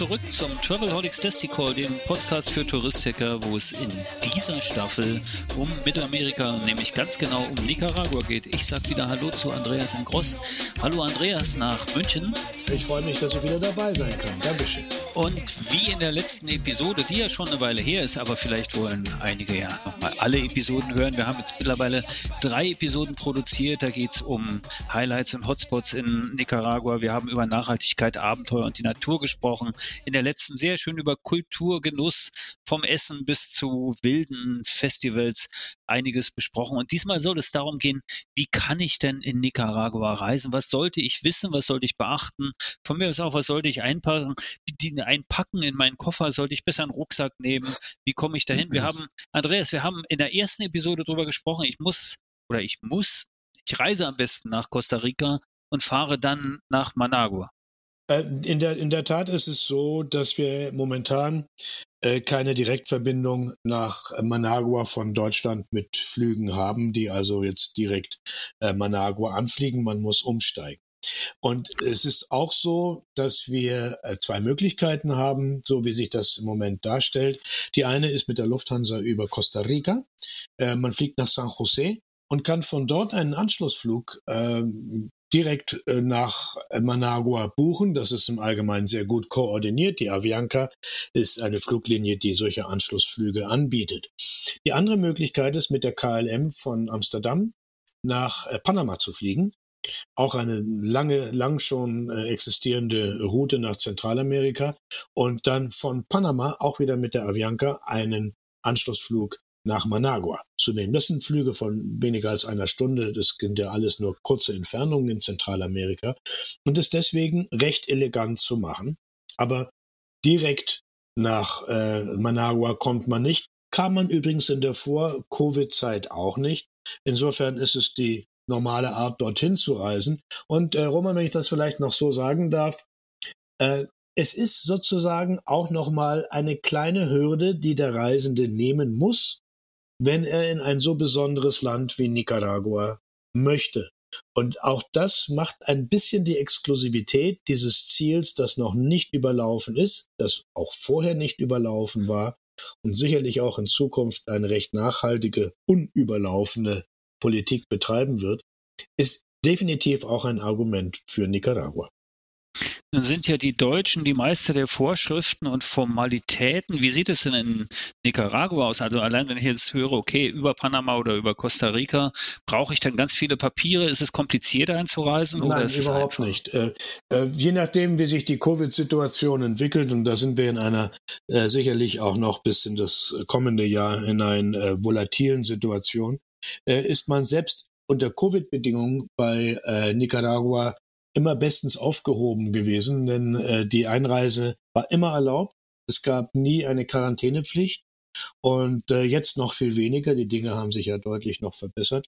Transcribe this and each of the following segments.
Zurück zum Travelholics Desticall, dem Podcast für Touristiker, wo es in dieser Staffel um Mittelamerika, nämlich ganz genau um Nicaragua geht. Ich sag wieder Hallo zu Andreas in Gross. Hallo Andreas nach München. Ich freue mich, dass ich wieder dabei sein kann. Dankeschön. Und wie in der letzten Episode, die ja schon eine Weile her ist, aber vielleicht wollen einige ja nochmal alle Episoden hören. Wir haben jetzt mittlerweile drei Episoden produziert. Da geht's um Highlights und Hotspots in Nicaragua. Wir haben über Nachhaltigkeit, Abenteuer und die Natur gesprochen. In der letzten sehr schön über Kultur, Genuss, vom Essen bis zu wilden Festivals einiges besprochen. Und diesmal soll es darum gehen, wie kann ich denn in Nicaragua reisen? Was sollte ich wissen? Was sollte ich beachten? Von mir aus auch, was sollte ich einpacken? Die, einpacken in meinen Koffer? Sollte ich besser einen Rucksack nehmen? Wie komme ich dahin? Wir haben, Andreas, wir haben in der ersten Episode darüber gesprochen. Ich muss oder ich muss, ich reise am besten nach Costa Rica und fahre dann nach Managua. Äh, In der, in der Tat ist es so, dass wir momentan äh, keine Direktverbindung nach Managua von Deutschland mit Flügen haben, die also jetzt direkt äh, Managua anfliegen. Man muss umsteigen. Und es ist auch so, dass wir zwei Möglichkeiten haben, so wie sich das im Moment darstellt. Die eine ist mit der Lufthansa über Costa Rica. Man fliegt nach San Jose und kann von dort einen Anschlussflug ähm, direkt äh, nach Managua buchen. Das ist im Allgemeinen sehr gut koordiniert. Die Avianca ist eine Fluglinie, die solche Anschlussflüge anbietet. Die andere Möglichkeit ist mit der KLM von Amsterdam nach äh, Panama zu fliegen. Auch eine lange, lang schon äh, existierende Route nach Zentralamerika und dann von Panama auch wieder mit der Avianca einen Anschlussflug nach Managua zu nehmen. Das sind Flüge von weniger als einer Stunde. Das sind ja alles nur kurze Entfernungen in Zentralamerika und ist deswegen recht elegant zu machen. Aber direkt nach äh, Managua kommt man nicht. Kam man übrigens in der Vor-Covid-Zeit auch nicht. Insofern ist es die normale Art, dorthin zu reisen. Und äh, Roman, wenn ich das vielleicht noch so sagen darf, äh, es ist sozusagen auch nochmal eine kleine Hürde, die der Reisende nehmen muss, wenn er in ein so besonderes Land wie Nicaragua möchte. Und auch das macht ein bisschen die Exklusivität dieses Ziels, das noch nicht überlaufen ist, das auch vorher nicht überlaufen war und sicherlich auch in Zukunft eine recht nachhaltige, unüberlaufene Politik betreiben wird, ist definitiv auch ein Argument für Nicaragua. Nun sind ja die Deutschen die Meister der Vorschriften und Formalitäten. Wie sieht es denn in Nicaragua aus? Also allein wenn ich jetzt höre, okay, über Panama oder über Costa Rica, brauche ich dann ganz viele Papiere? Ist es komplizierter einzureisen? oder Nein, überhaupt nicht. Äh, äh, je nachdem, wie sich die Covid-Situation entwickelt, und da sind wir in einer äh, sicherlich auch noch bis in das kommende Jahr hinein äh, volatilen Situation, äh, ist man selbst unter Covid-Bedingungen bei äh, Nicaragua immer bestens aufgehoben gewesen, denn äh, die Einreise war immer erlaubt. Es gab nie eine Quarantänepflicht und äh, jetzt noch viel weniger. Die Dinge haben sich ja deutlich noch verbessert.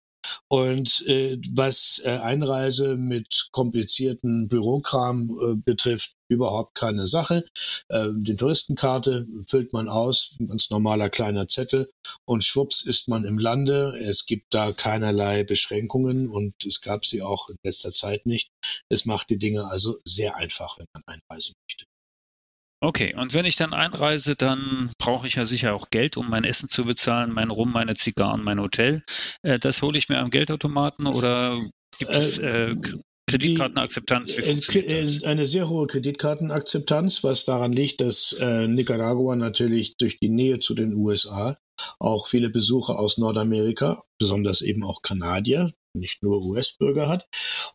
Und äh, was äh, Einreise mit komplizierten Bürokram äh, betrifft, überhaupt keine Sache. Äh, die Touristenkarte füllt man aus, ein ganz normaler kleiner Zettel und schwupps ist man im Lande. Es gibt da keinerlei Beschränkungen und es gab sie auch in letzter Zeit nicht. Es macht die Dinge also sehr einfach, wenn man einreisen möchte. Okay, und wenn ich dann einreise, dann brauche ich ja sicher auch Geld, um mein Essen zu bezahlen, mein Rum, meine Zigarren, mein Hotel. Äh, das hole ich mir am Geldautomaten oder gibt es äh, Kreditkartenakzeptanz? Äh, das? äh, Eine sehr hohe Kreditkartenakzeptanz, was daran liegt, dass äh, Nicaragua natürlich durch die Nähe zu den USA auch viele Besucher aus Nordamerika, besonders eben auch Kanadier, nicht nur US-Bürger hat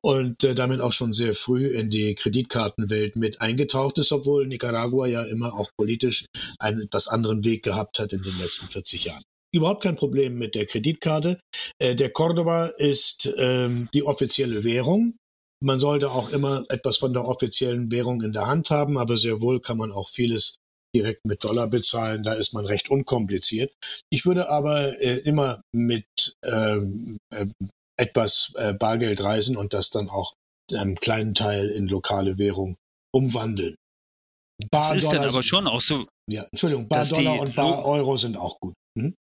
und äh, damit auch schon sehr früh in die Kreditkartenwelt mit eingetaucht ist, obwohl Nicaragua ja immer auch politisch einen etwas anderen Weg gehabt hat in den letzten 40 Jahren. überhaupt kein Problem mit der Kreditkarte. Äh, der Cordoba ist ähm, die offizielle Währung. Man sollte auch immer etwas von der offiziellen Währung in der Hand haben, aber sehr wohl kann man auch vieles direkt mit Dollar bezahlen. Da ist man recht unkompliziert. Ich würde aber äh, immer mit ähm, äh, etwas äh, Bargeld reisen und das dann auch einem kleinen Teil in lokale Währung umwandeln. Bar das ist dann aber schon auch so. Ja, Entschuldigung, Bar Dollar und Bar Euro sind auch gut. Hm?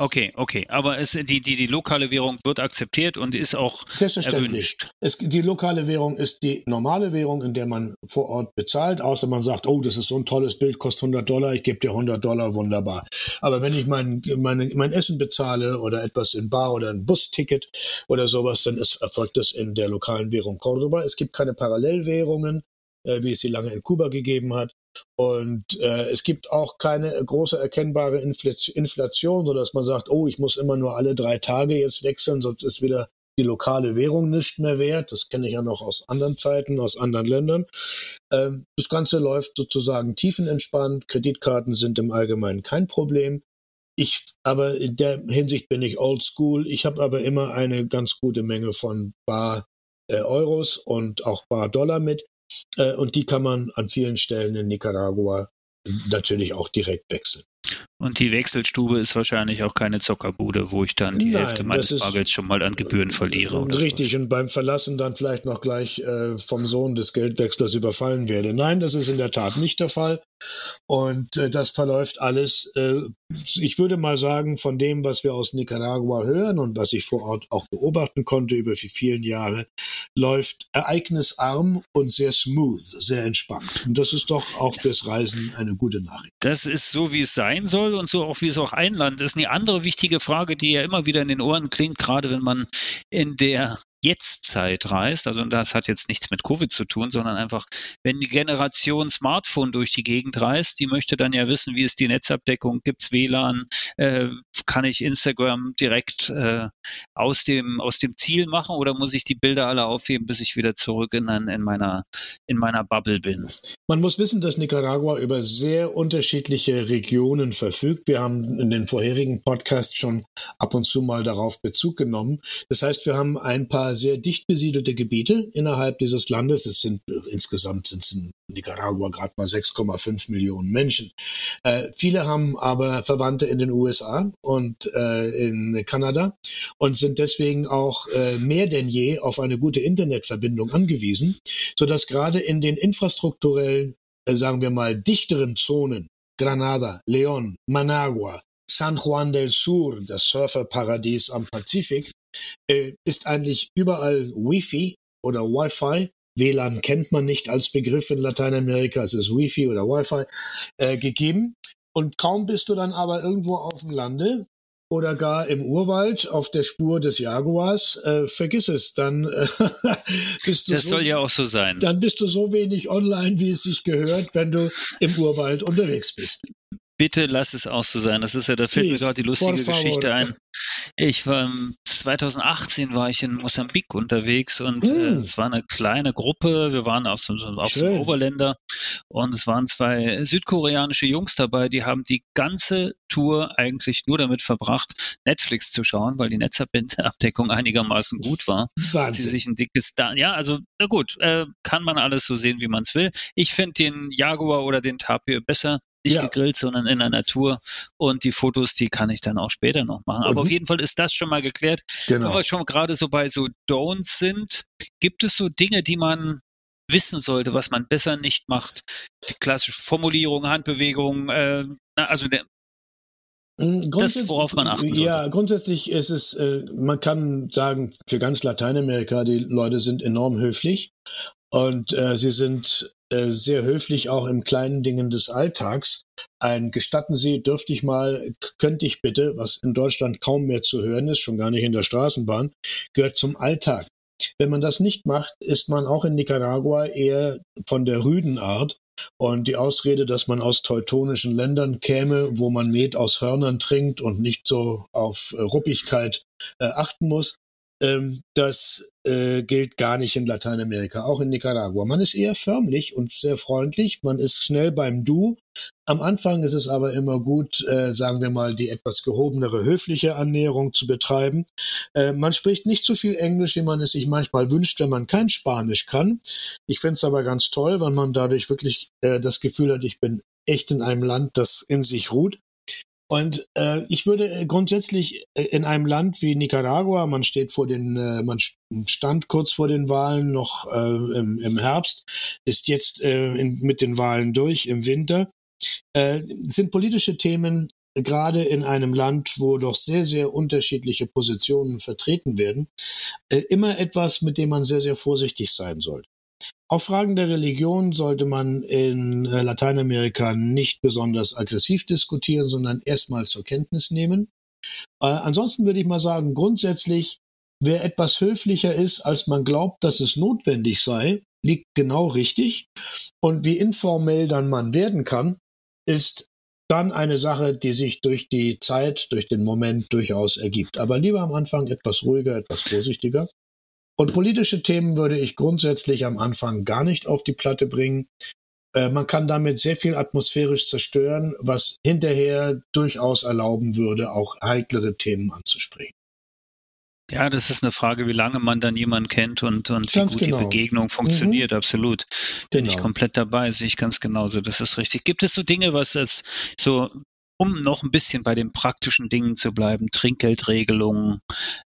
Okay, okay. Aber es, die, die, die lokale Währung wird akzeptiert und ist auch erwünscht. Es, die lokale Währung ist die normale Währung, in der man vor Ort bezahlt, außer man sagt, oh, das ist so ein tolles Bild, kostet 100 Dollar, ich gebe dir 100 Dollar, wunderbar. Aber wenn ich mein, mein, mein Essen bezahle oder etwas in Bar oder ein Busticket oder sowas, dann ist, erfolgt das in der lokalen Währung Cordoba. Es gibt keine Parallelwährungen, äh, wie es sie lange in Kuba gegeben hat. Und äh, es gibt auch keine große erkennbare Inflation, so dass man sagt, oh, ich muss immer nur alle drei Tage jetzt wechseln, sonst ist wieder die lokale Währung nicht mehr wert. Das kenne ich ja noch aus anderen Zeiten, aus anderen Ländern. Ähm, das Ganze läuft sozusagen tiefenentspannt. Kreditkarten sind im Allgemeinen kein Problem. Ich, aber in der Hinsicht bin ich oldschool. Ich habe aber immer eine ganz gute Menge von Bar äh, Euros und auch Bar Dollar mit. Äh, und die kann man an vielen Stellen in Nicaragua natürlich auch direkt wechseln. Und die Wechselstube ist wahrscheinlich auch keine Zockerbude, wo ich dann die Nein, Hälfte meines Bargelds schon mal an Gebühren verliere. richtig, und beim Verlassen dann vielleicht noch gleich äh, vom Sohn des Geldwechslers überfallen werde. Nein, das ist in der Tat nicht der Fall. Und äh, das verläuft alles, äh, ich würde mal sagen, von dem, was wir aus Nicaragua hören und was ich vor Ort auch beobachten konnte über die vielen Jahre, läuft ereignisarm und sehr smooth, sehr entspannt. Und das ist doch auch fürs Reisen eine gute Nachricht. Das ist so, wie es sein soll und so auch, wie es auch einland ist. Eine andere wichtige Frage, die ja immer wieder in den Ohren klingt, gerade wenn man in der Jetztzeit reist, also das hat jetzt nichts mit Covid zu tun, sondern einfach, wenn die Generation Smartphone durch die Gegend reist, die möchte dann ja wissen, wie ist die Netzabdeckung, gibt's WLAN, äh, kann ich Instagram direkt äh, aus dem aus dem Ziel machen oder muss ich die Bilder alle aufheben, bis ich wieder zurück in, in meiner in meiner Bubble bin? Man muss wissen, dass Nicaragua über sehr unterschiedliche Regionen verfügt. Wir haben in den vorherigen Podcasts schon ab und zu mal darauf Bezug genommen. Das heißt, wir haben ein paar sehr dicht besiedelte Gebiete innerhalb dieses Landes. Es sind äh, insgesamt sind es in Nicaragua gerade mal 6,5 Millionen Menschen. Äh, viele haben aber Verwandte in den USA und äh, in Kanada und sind deswegen auch äh, mehr denn je auf eine gute Internetverbindung angewiesen, so dass gerade in den infrastrukturellen, äh, sagen wir mal, dichteren Zonen Granada, León, Managua, San Juan del Sur, das Surferparadies am Pazifik, äh, ist eigentlich überall Wi-Fi oder Wi-Fi. WLAN kennt man nicht als Begriff in Lateinamerika, es ist Wi-Fi oder Wi-Fi äh, gegeben. Und kaum bist du dann aber irgendwo auf dem Lande oder gar im Urwald auf der Spur des Jaguars, äh, vergiss es, dann äh, bist du. Das so, soll ja auch so sein. Dann bist du so wenig online, wie es sich gehört, wenn du im Urwald unterwegs bist. Bitte lass es auch so sein. Das ist ja, da fällt Please, mir gerade die lustige Geschichte ein. Ich war 2018 war ich in Mosambik unterwegs und mm. äh, es war eine kleine Gruppe. Wir waren auf so, auf so einem Overländer und es waren zwei südkoreanische Jungs dabei, die haben die ganze Tour eigentlich nur damit verbracht, Netflix zu schauen, weil die Netzabdeckung einigermaßen gut war. Wahnsinn. Sie sich ein dickes da ja, also na gut, äh, kann man alles so sehen, wie man es will. Ich finde den Jaguar oder den Tapir besser nicht ja. gegrillt, sondern in der Natur. Und die Fotos, die kann ich dann auch später noch machen. Aber mhm. auf jeden Fall ist das schon mal geklärt. Genau. Wenn wir schon gerade so bei so Don'ts sind, gibt es so Dinge, die man wissen sollte, was man besser nicht macht? Die klassische Formulierung, Handbewegung, äh, also der, hm, das, worauf man achten sollte. Ja, grundsätzlich ist es, äh, man kann sagen, für ganz Lateinamerika, die Leute sind enorm höflich und äh, sie sind sehr höflich auch im kleinen Dingen des Alltags. Ein gestatten Sie, dürfte ich mal, könnte ich bitte, was in Deutschland kaum mehr zu hören ist, schon gar nicht in der Straßenbahn, gehört zum Alltag. Wenn man das nicht macht, ist man auch in Nicaragua eher von der rüden Art. Und die Ausrede, dass man aus teutonischen Ländern käme, wo man Met aus Hörnern trinkt und nicht so auf Ruppigkeit äh, achten muss, Ähm, das äh, gilt gar nicht in Lateinamerika, auch in Nicaragua. Man ist eher förmlich und sehr freundlich, man ist schnell beim Du. Am Anfang ist es aber immer gut, äh, sagen wir mal, die etwas gehobenere höfliche Annäherung zu betreiben. Äh, man spricht nicht so viel Englisch, wie man es sich manchmal wünscht, wenn man kein Spanisch kann. Ich finde es aber ganz toll, weil man dadurch wirklich äh, das Gefühl hat, ich bin echt in einem Land, das in sich ruht. Und äh, ich würde grundsätzlich äh, in einem Land wie Nicaragua, man steht vor den, äh, man stand kurz vor den Wahlen noch äh, im, im Herbst, ist jetzt äh, in, mit den Wahlen durch im Winter, äh, sind politische Themen gerade in einem Land, wo doch sehr, sehr unterschiedliche Positionen vertreten werden, äh, immer etwas, mit dem man sehr, sehr vorsichtig sein sollte. Auf Fragen der Religion sollte man in äh, Lateinamerika nicht besonders aggressiv diskutieren, sondern erstmal zur Kenntnis nehmen. Äh, ansonsten würde ich mal sagen, grundsätzlich, wer etwas höflicher ist, als man glaubt, dass es notwendig sei, liegt genau richtig. Und wie informell dann man werden kann, ist dann eine Sache, die sich durch die Zeit, durch den Moment durchaus ergibt. Aber lieber am Anfang etwas ruhiger, etwas vorsichtiger. Und politische Themen würde ich grundsätzlich am Anfang gar nicht auf die Platte bringen. Äh, man kann damit sehr viel atmosphärisch zerstören, was hinterher durchaus erlauben würde, auch heiklere Themen anzusprechen. Ja, das ist eine Frage, wie lange man dann jemanden kennt und, und wie gut genau. die Begegnung funktioniert. Mhm. Absolut. Bin ich Genau. komplett dabei, sehe ich ganz genauso. Das ist richtig. Gibt es so Dinge, was es so, um noch ein bisschen bei den praktischen Dingen zu bleiben, Trinkgeldregelungen,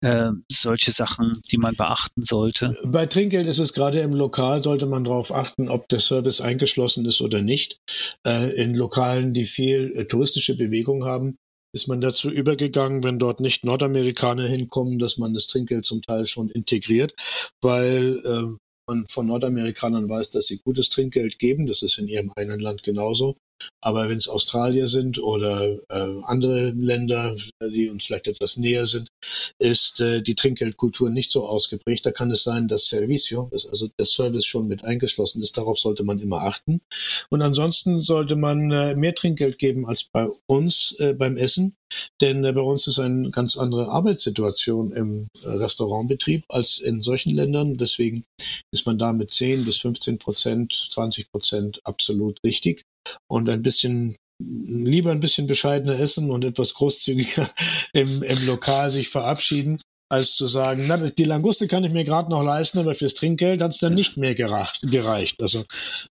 äh, solche Sachen, die man beachten sollte? Bei Trinkgeld ist es gerade im Lokal, sollte man darauf achten, ob der Service eingeschlossen ist oder nicht. Äh, in Lokalen, die viel äh, touristische Bewegung haben, ist man dazu übergegangen, wenn dort nicht Nordamerikaner hinkommen, dass man das Trinkgeld zum Teil schon integriert, weil äh, man von Nordamerikanern weiß, dass sie gutes Trinkgeld geben. Das ist in ihrem eigenen Land genauso. Aber wenn es Australier sind oder äh, andere Länder, die uns vielleicht etwas näher sind, ist äh, die Trinkgeldkultur nicht so ausgeprägt. Da kann es sein, dass Servicio, dass also der Service schon mit eingeschlossen ist. Darauf sollte man immer achten. Und ansonsten sollte man äh, mehr Trinkgeld geben als bei uns äh, beim Essen. Denn äh, bei uns ist eine ganz andere Arbeitssituation im äh, Restaurantbetrieb als in solchen Ländern. Deswegen ist man da mit 10 bis 15 Prozent, 20 Prozent absolut richtig. Und ein bisschen lieber ein bisschen bescheidener essen und etwas großzügiger im, im Lokal sich verabschieden, als zu sagen, na, die Languste kann ich mir gerade noch leisten, aber fürs Trinkgeld hat es dann nicht mehr geracht, gereicht. Also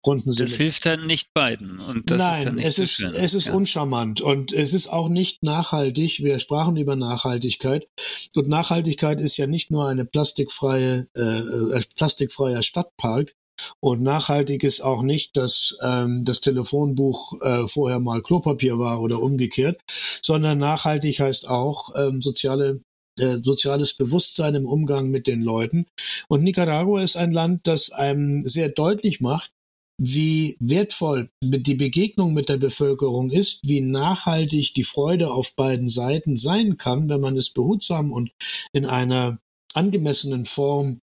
runden Sie Das hilft dann nicht beiden und das Nein, ist dann nicht es so ist, schön. es ist ja. uncharmant und es ist auch nicht nachhaltig. Wir sprachen über Nachhaltigkeit und Nachhaltigkeit ist ja nicht nur eine plastikfreie, äh, äh, plastikfreier Stadtpark. Und nachhaltig ist auch nicht, dass ähm, das Telefonbuch äh, vorher mal Klopapier war oder umgekehrt, sondern nachhaltig heißt auch ähm, soziale soziales Bewusstsein im Umgang mit den Leuten. Und Nicaragua ist ein Land, das einem sehr deutlich macht, wie wertvoll die Begegnung mit der Bevölkerung ist, wie nachhaltig die Freude auf beiden Seiten sein kann, wenn man es behutsam und in einer angemessenen Form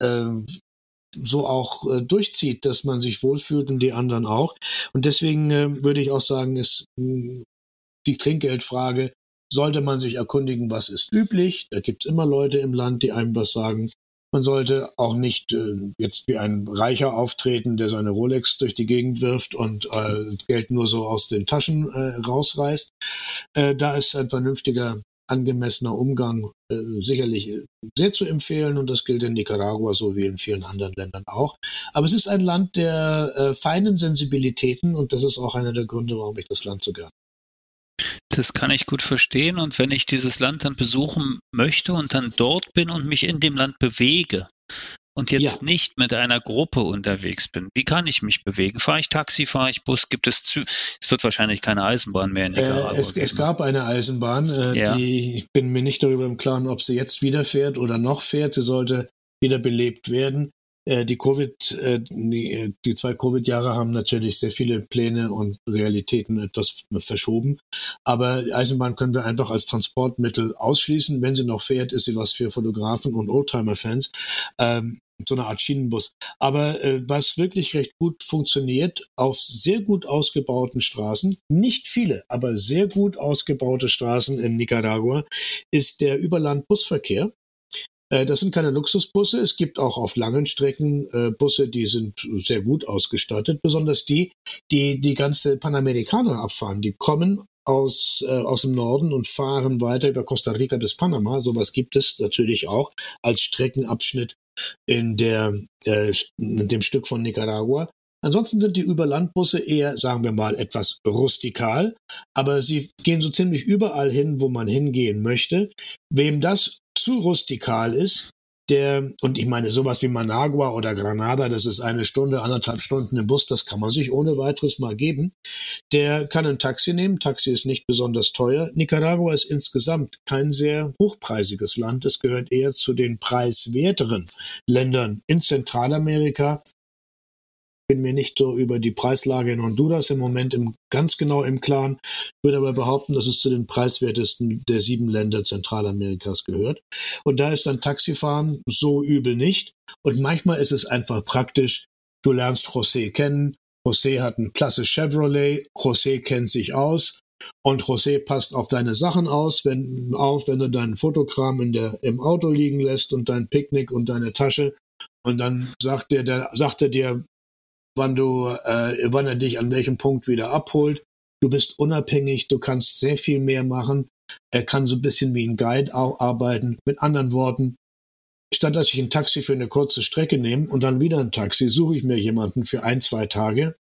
äh, so auch äh, durchzieht, dass man sich wohlfühlt und die anderen auch. Und deswegen äh, würde ich auch sagen, ist mh, die Trinkgeldfrage, sollte man sich erkundigen, was ist üblich. Da gibt's immer Leute im Land, die einem was sagen. Man sollte auch nicht äh, jetzt wie ein Reicher auftreten, der seine Rolex durch die Gegend wirft und äh, Geld nur so aus den Taschen äh, rausreißt. Äh, da ist ein vernünftiger, angemessener Umgang äh, sicherlich sehr zu empfehlen und das gilt in Nicaragua so wie in vielen anderen Ländern auch. Aber es ist ein Land der äh, feinen Sensibilitäten und das ist auch einer der Gründe, warum ich das Land so gern Das kann ich gut verstehen. Und wenn ich dieses Land dann besuchen möchte und dann dort bin und mich in dem Land bewege und jetzt Ja. nicht mit einer Gruppe unterwegs bin, wie kann ich mich bewegen? Fahre ich Taxi, fahre ich Bus? Gibt es Zü Es wird wahrscheinlich keine Eisenbahn mehr in Nicaragua Äh, es, es gab eine Eisenbahn, äh, Ja. die ich bin mir nicht darüber im Klaren, ob sie jetzt wieder fährt oder noch fährt. Sie sollte wieder belebt werden. Äh, die Covid, äh, die, äh, die zwei Covid-Jahre haben natürlich sehr viele Pläne und Realitäten etwas verschoben. Aber Eisenbahn können wir einfach als Transportmittel ausschließen. Wenn sie noch fährt, ist sie was für Fotografen und Oldtimer-Fans. Ähm, so eine Art Schienenbus. Aber äh, was wirklich recht gut funktioniert, auf sehr gut ausgebauten Straßen, nicht viele, aber sehr gut ausgebaute Straßen in Nicaragua, ist der Überlandbusverkehr. Äh, das sind keine Luxusbusse. Es gibt auch auf langen Strecken äh, Busse, die sind sehr gut ausgestattet. Besonders die, die die ganze Panamerikaner abfahren. Die kommen aus, äh, aus dem Norden und fahren weiter über Costa Rica bis Panama. Sowas gibt es natürlich auch als Streckenabschnitt in der äh, in dem Stück von Nicaragua. Ansonsten sind die Überlandbusse eher, sagen wir mal, etwas rustikal, aber sie gehen so ziemlich überall hin, wo man hingehen möchte. Wem das zu rustikal ist, der, und ich meine, sowas wie Managua oder Granada, das ist eine Stunde, anderthalb Stunden im Bus, das kann man sich ohne weiteres mal geben. Der kann ein Taxi nehmen. Taxi ist nicht besonders teuer. Nicaragua ist insgesamt kein sehr hochpreisiges Land. Es gehört eher zu den preiswerteren Ländern in Zentralamerika bin mir nicht so über die Preislage in Honduras im Moment im, ganz genau im Klaren, würde aber behaupten, dass es zu den preiswertesten der sieben Länder Zentralamerikas gehört. Und da ist dann Taxifahren so übel nicht. Und manchmal ist es einfach praktisch, du lernst José kennen, José hat ein klasse Chevrolet, José kennt sich aus, und José passt auf deine Sachen aus, wenn, auf, wenn du deinen Fotokram in der, im Auto liegen lässt und dein Picknick und deine Tasche. Und dann sagt er, der, sagt er dir, wann du, äh, wann er dich an welchem Punkt wieder abholt. Du bist unabhängig, du kannst sehr viel mehr machen. Er kann so ein bisschen wie ein Guide auch arbeiten. Mit anderen Worten, statt dass ich ein Taxi für eine kurze Strecke nehme und dann wieder ein Taxi, suche ich mir jemanden für ein, zwei Tage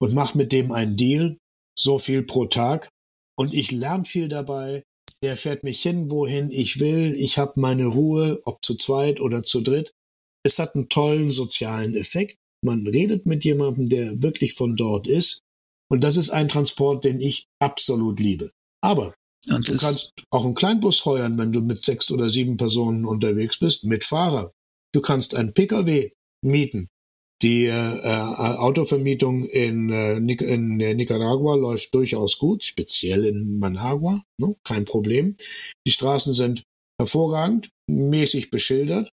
und mache mit dem einen Deal, so viel pro Tag. Und ich lerne viel dabei. Der fährt mich hin, wohin ich will. Ich habe meine Ruhe, ob zu zweit oder zu dritt. Es hat einen tollen sozialen Effekt. Man redet mit jemandem, der wirklich von dort ist. Und das ist ein Transport, den ich absolut liebe. Aber und du kannst auch einen Kleinbus heuern, wenn du mit sechs oder sieben Personen unterwegs bist, mit Fahrer. Du kannst ein Pkw mieten. Die äh, äh, Autovermietung in, äh, in Nicaragua läuft durchaus gut, speziell in Managua, ne? kein Problem. Die Straßen sind hervorragend, mäßig beschildert.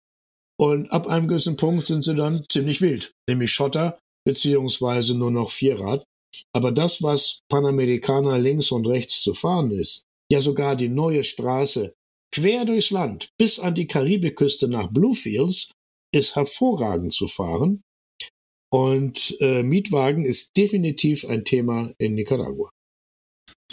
Und ab einem gewissen Punkt sind sie dann ziemlich wild, nämlich Schotter beziehungsweise nur noch Vierrad. Aber das, was Panamerikaner links und rechts zu fahren ist, ja sogar die neue Straße quer durchs Land bis an die Karibikküste nach Bluefields, ist hervorragend zu fahren. Und äh, Mietwagen ist definitiv ein Thema in Nicaragua.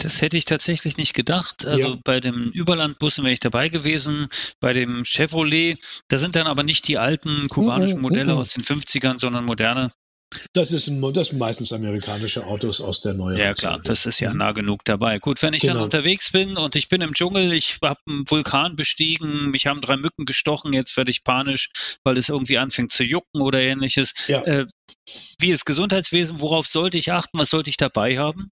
Das hätte ich tatsächlich nicht gedacht. Also ja. bei dem Überlandbussen wäre ich dabei gewesen. Bei dem Chevrolet, da sind dann aber nicht die alten kubanischen mhm, Modelle mm -mm. aus den 50ern, sondern moderne. Das ist ein, das sind meistens amerikanische Autos aus der neuen Ja klar, das ist ja nah genug dabei. Gut, wenn ich genau. dann unterwegs bin und ich bin im Dschungel, ich habe einen Vulkan bestiegen, mich haben drei Mücken gestochen, jetzt werde ich panisch, weil es irgendwie anfängt zu jucken oder ähnliches. Ja. Äh, wie ist Gesundheitswesen? Worauf sollte ich achten? Was sollte ich dabei haben?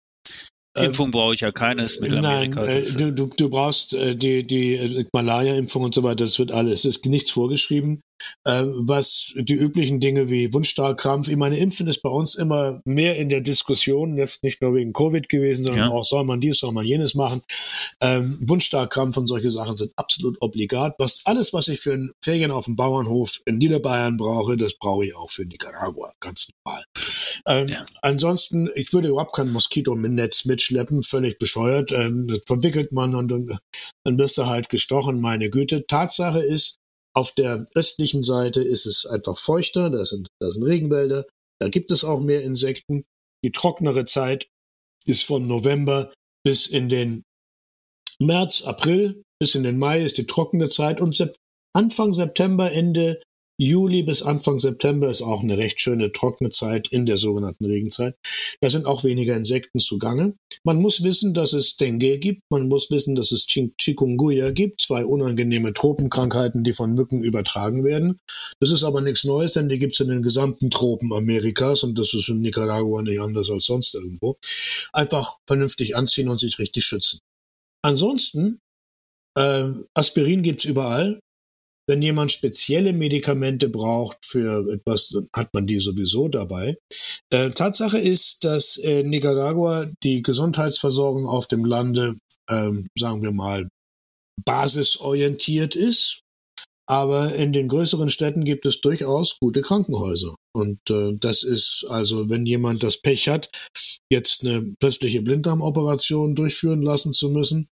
Impfung brauche ich ja keines Mittelamerika. Nein, äh, du, du, du brauchst äh, die, die äh, Malaria-Impfung und so weiter, das wird alles, es ist nichts vorgeschrieben. Äh, was die üblichen Dinge wie Wundstarkrampf, ich meine, Impfen ist bei uns immer mehr in der Diskussion, jetzt nicht nur wegen Covid gewesen, sondern ja. auch soll man dies, soll man jenes machen. Ähm, Wundstarkrampf und solche Sachen sind absolut obligat. Was, alles, was ich für ein Ferien auf dem Bauernhof in Niederbayern brauche, das brauche ich auch für Nicaragua, ganz normal. Ähm, ja. Ansonsten, ich würde überhaupt kein Moskito-Netz mitschleppen, völlig bescheuert. Ähm, das verwickelt man und dann, dann wirst du halt gestochen, meine Güte. Tatsache ist, auf der östlichen Seite ist es einfach feuchter, da sind, da sind Regenwälder, da gibt es auch mehr Insekten. Die trocknere Zeit ist von November bis in den März, April, bis in den Mai ist die trockene Zeit und Anfang September, Ende Juli bis Anfang September ist auch eine recht schöne trockene Zeit in der sogenannten Regenzeit. Da sind auch weniger Insekten zugange. Man muss wissen, dass es Dengue gibt. Man muss wissen, dass es Chikungunya gibt. Zwei unangenehme Tropenkrankheiten, die von Mücken übertragen werden. Das ist aber nichts Neues, denn die gibt es in den gesamten Tropen Amerikas und das ist in Nicaragua nicht anders als sonst irgendwo. Einfach vernünftig anziehen und sich richtig schützen. Ansonsten, äh, Aspirin gibt's überall. Wenn jemand spezielle Medikamente braucht für etwas, hat man die sowieso dabei. Äh, Tatsache ist, dass äh, Nicaragua die Gesundheitsversorgung auf dem Lande, ähm, sagen wir mal, basisorientiert ist. Aber in den größeren Städten gibt es durchaus gute Krankenhäuser. Und äh, das ist also, wenn jemand das Pech hat, jetzt eine plötzliche Blinddarmoperation durchführen lassen zu müssen,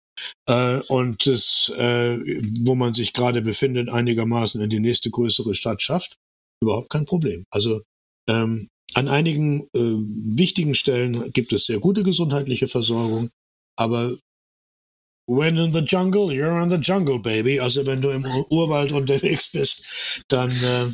äh, und das, äh, wo man sich gerade befindet, einigermaßen in die nächste größere Stadt schafft, überhaupt kein Problem. Also ähm, an einigen äh, wichtigen Stellen gibt es sehr gute gesundheitliche Versorgung, aber when in the jungle, you're in the jungle, baby. Also wenn du im Urwald unterwegs bist, dann äh,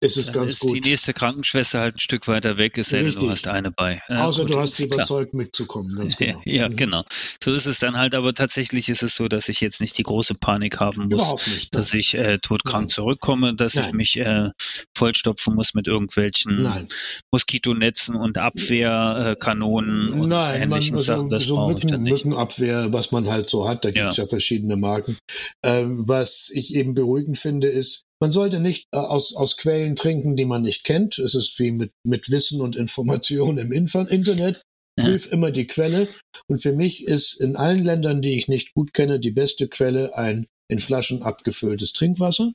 ist es Dann ganz ist gut. die nächste Krankenschwester halt ein Stück weiter weg, ist ja, du hast eine bei. Ja, Außer gut, du hast sie ist klar. überzeugt mitzukommen, ganz genau. Ja, Mhm. genau. So ist es dann halt, aber tatsächlich ist es so, dass ich jetzt nicht die große Panik haben muss, nicht. dass ich äh, todkrank Nein. zurückkomme, dass ich Nein. mich äh, vollstopfen muss mit irgendwelchen Nein. Moskitonetzen und Abwehrkanonen äh, und man, ähnlichen also, Sachen. Das so brauche ich Mücken, dann nicht. Mückenabwehr, was man halt so hat, da gibt es ja. verschiedene Marken. Ähm, was ich eben beruhigend finde, ist, man sollte nicht äh, aus, aus Quellen trinken, die man nicht kennt. Es ist wie mit, mit Wissen und Information im Internet. Prüf immer die Quelle. Und für mich ist in allen Ländern, die ich nicht gut kenne, die beste Quelle ein in Flaschen abgefülltes Trinkwasser.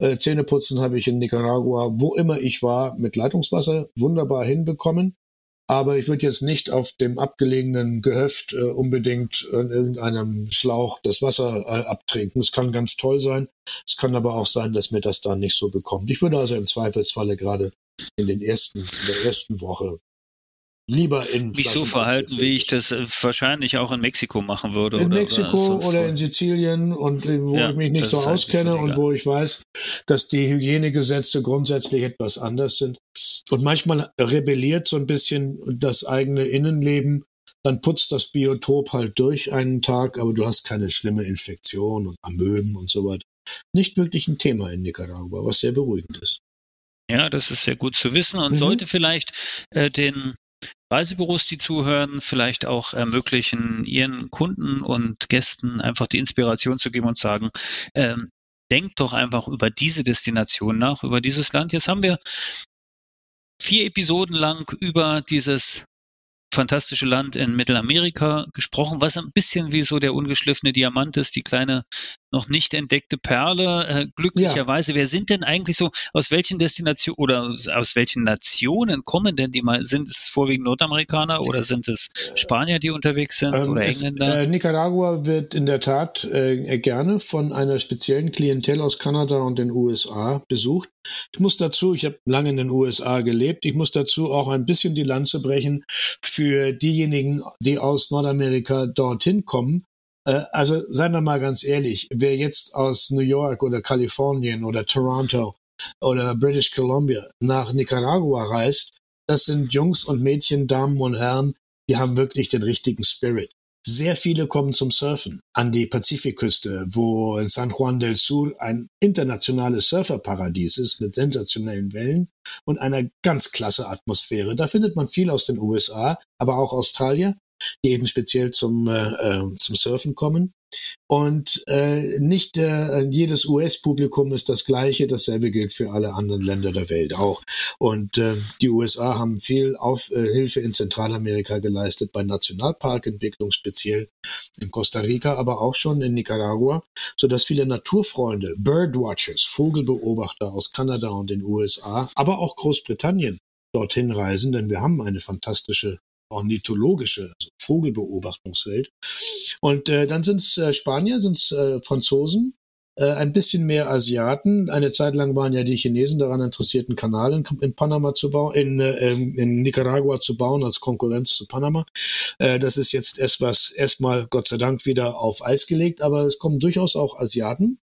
Äh, Zähneputzen habe ich in Nicaragua, wo immer ich war, mit Leitungswasser wunderbar hinbekommen. Aber ich würde jetzt nicht auf dem abgelegenen Gehöft äh, unbedingt in irgendeinem Schlauch das Wasser äh, abtrinken. Es kann ganz toll sein. Es kann aber auch sein, dass mir das dann nicht so bekommt. Ich würde also im Zweifelsfalle gerade in den ersten, in der ersten Woche lieber in Mich so verhalten, wie ich das äh, wahrscheinlich auch in Mexiko machen würde. in oder, Mexiko sonst oder in Sizilien und äh, wo Ja, ich mich nicht so eigentlich auskenne und wo ich weiß, dass die Hygienegesetze grundsätzlich etwas anders sind. Und manchmal rebelliert so ein bisschen das eigene Innenleben. Dann putzt das Biotop halt durch einen Tag, aber du hast keine schlimme Infektion und Amöben und so weiter. Nicht wirklich ein Thema in Nicaragua, was sehr beruhigend ist. Ja, das ist sehr gut zu wissen und Mhm. sollte vielleicht äh, den Reisebüros, die zuhören, vielleicht auch ermöglichen, ihren Kunden und Gästen einfach die Inspiration zu geben und sagen, ähm, denkt doch einfach über diese Destination nach, über dieses Land. Jetzt haben wir vier Episoden lang über dieses fantastische Land in Mittelamerika gesprochen, was ein bisschen wie so der ungeschliffene Diamant ist, die kleine noch nicht entdeckte Perle. Äh, glücklicherweise, wer sind denn eigentlich so, aus welchen Destinationen oder aus welchen Nationen kommen denn die mal? Sind es vorwiegend Nordamerikaner oder sind es Spanier, die unterwegs sind Ähm, oder es, Engländer? äh, Nicaragua wird in der Tat äh, gerne von einer speziellen Klientel aus Kanada und den USA besucht. Ich muss dazu, ich habe lange in den USA gelebt, ich muss dazu auch ein bisschen die Lanze brechen für diejenigen, die aus Nordamerika dorthin kommen. Äh, also seien wir mal ganz ehrlich, wer jetzt aus New York oder Kalifornien oder Toronto oder British Columbia nach Nicaragua reist, das sind Jungs und Mädchen, Damen und Herren, die haben wirklich den richtigen Spirit. Sehr viele kommen zum Surfen an die Pazifikküste, wo San Juan del Sur ein internationales Surferparadies ist mit sensationellen Wellen und einer ganz klasse Atmosphäre. Da findet man viel aus den USA, aber auch Australier, die eben speziell zum, äh, äh, zum Surfen kommen. Und äh, nicht äh, jedes US-Publikum ist das gleiche. Dasselbe gilt für alle anderen Länder der Welt auch. Und äh, die USA haben viel auf, äh, Hilfe in Zentralamerika geleistet bei Nationalparkentwicklung, speziell in Costa Rica, aber auch schon in Nicaragua, so dass viele Naturfreunde, Birdwatchers, Vogelbeobachter aus Kanada und den USA, aber auch Großbritannien dorthin reisen, denn wir haben eine fantastische ornithologische also Vogelbeobachtungswelt. Und äh, dann sind es äh, Spanier, sind es äh, Franzosen, äh, ein bisschen mehr Asiaten. Eine Zeit lang waren ja die Chinesen daran interessiert, einen Kanal in, in Panama zu bauen, in, äh, in Nicaragua zu bauen als Konkurrenz zu Panama. Äh, das ist jetzt etwas erstmal Gott sei Dank wieder auf Eis gelegt, aber es kommen durchaus auch Asiaten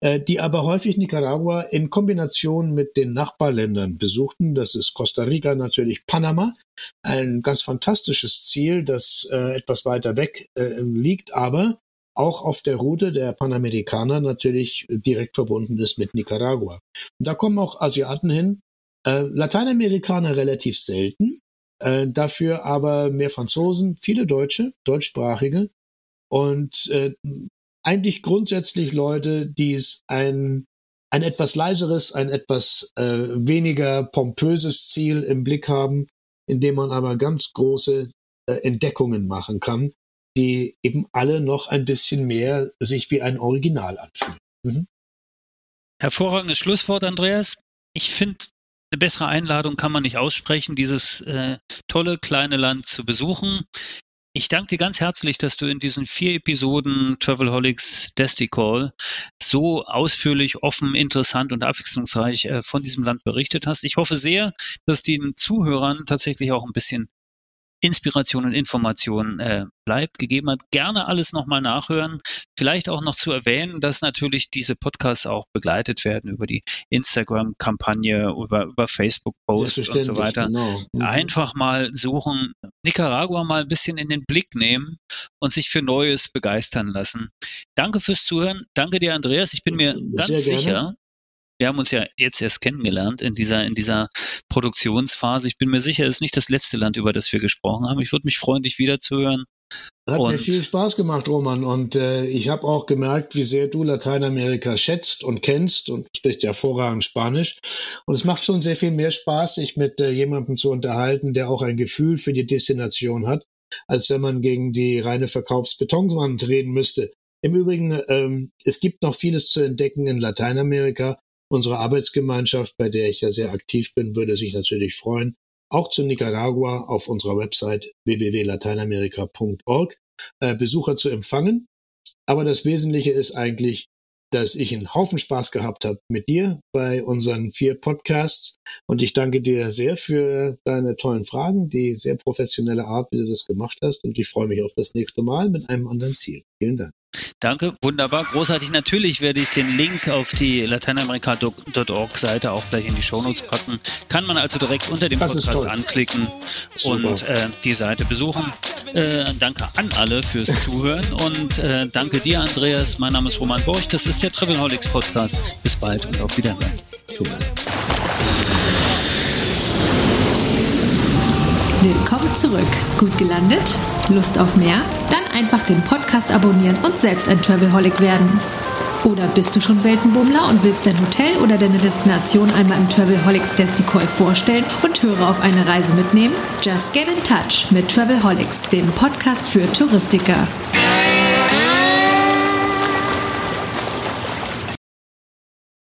die aber häufig Nicaragua in Kombination mit den Nachbarländern besuchten. Das ist Costa Rica, natürlich Panama, ein ganz fantastisches Ziel, das äh, etwas weiter weg äh, liegt, aber auch auf der Route der Panamerikaner natürlich direkt verbunden ist mit Nicaragua. Da kommen auch Asiaten hin, äh, Lateinamerikaner relativ selten, äh, dafür aber mehr Franzosen, viele Deutsche, deutschsprachige und äh, eigentlich grundsätzlich Leute, die es ein, ein etwas leiseres, ein etwas äh, weniger pompöses Ziel im Blick haben, in dem man aber ganz große äh, Entdeckungen machen kann, die eben alle noch ein bisschen mehr sich wie ein Original anfühlen. Mhm. Hervorragendes Schlusswort, Andreas. Ich finde, eine bessere Einladung kann man nicht aussprechen, dieses äh, tolle kleine Land zu besuchen. Ich danke dir ganz herzlich, dass du in diesen vier Episoden Travelholics Desti Call so ausführlich, offen, interessant und abwechslungsreich äh, von diesem Land berichtet hast. Ich hoffe sehr, dass den Zuhörern tatsächlich auch ein bisschen Inspiration und Information äh, bleibt, gegeben hat. Gerne alles nochmal nachhören. Vielleicht auch noch zu erwähnen, dass natürlich diese Podcasts auch begleitet werden über die Instagram-Kampagne, über, über Facebook-Posts und so weiter. Genau. Mhm. Einfach mal suchen, Nicaragua mal ein bisschen in den Blick nehmen und sich für Neues begeistern lassen. Danke fürs Zuhören. Danke dir, Andreas. Ich bin mir Sehr ganz gerne. sicher, wir haben uns ja jetzt erst kennengelernt in dieser, in dieser Produktionsphase. Ich bin mir sicher, es ist nicht das letzte Land, über das wir gesprochen haben. Ich würde mich freuen, dich wiederzuhören. Hat und mir viel Spaß gemacht, Roman. Und äh, ich habe auch gemerkt, wie sehr du Lateinamerika schätzt und kennst und sprichst hervorragend Spanisch. Und es macht schon sehr viel mehr Spaß, sich mit äh, jemandem zu unterhalten, der auch ein Gefühl für die Destination hat, als wenn man gegen die reine Verkaufsbetonwand reden müsste. Im Übrigen, ähm, es gibt noch vieles zu entdecken in Lateinamerika Unsere Arbeitsgemeinschaft, bei der ich ja sehr aktiv bin, würde sich natürlich freuen, auch zu Nicaragua auf unserer Website www.lateinamerika.org äh, Besucher zu empfangen. Aber das Wesentliche ist eigentlich, dass ich einen Haufen Spaß gehabt habe mit dir bei unseren vier Podcasts. Und ich danke dir sehr für deine tollen Fragen, die sehr professionelle Art, wie du das gemacht hast. Und ich freue mich auf das nächste Mal mit einem anderen Ziel. Vielen Dank. Danke, wunderbar, großartig. Natürlich werde ich den Link auf die lateinamerika.org-Seite auch gleich in die Shownotes packen. Kann man also direkt unter dem das Podcast anklicken und äh, die Seite besuchen. Äh, danke an alle fürs Zuhören und äh, danke dir, Andreas. Mein Name ist Roman Borch. Das ist der Travelholics Podcast. Bis bald und auf Wiedersehen. Willkommen zurück. Gut gelandet? Lust auf mehr? Dann einfach den Podcast abonnieren und selbst ein Travelholic werden. Oder bist du schon Weltenbummler und willst dein Hotel oder deine Destination einmal im Travelholics Decoy vorstellen und Hörer auf eine Reise mitnehmen? Just get in touch mit Travelholics, dem Podcast für Touristiker.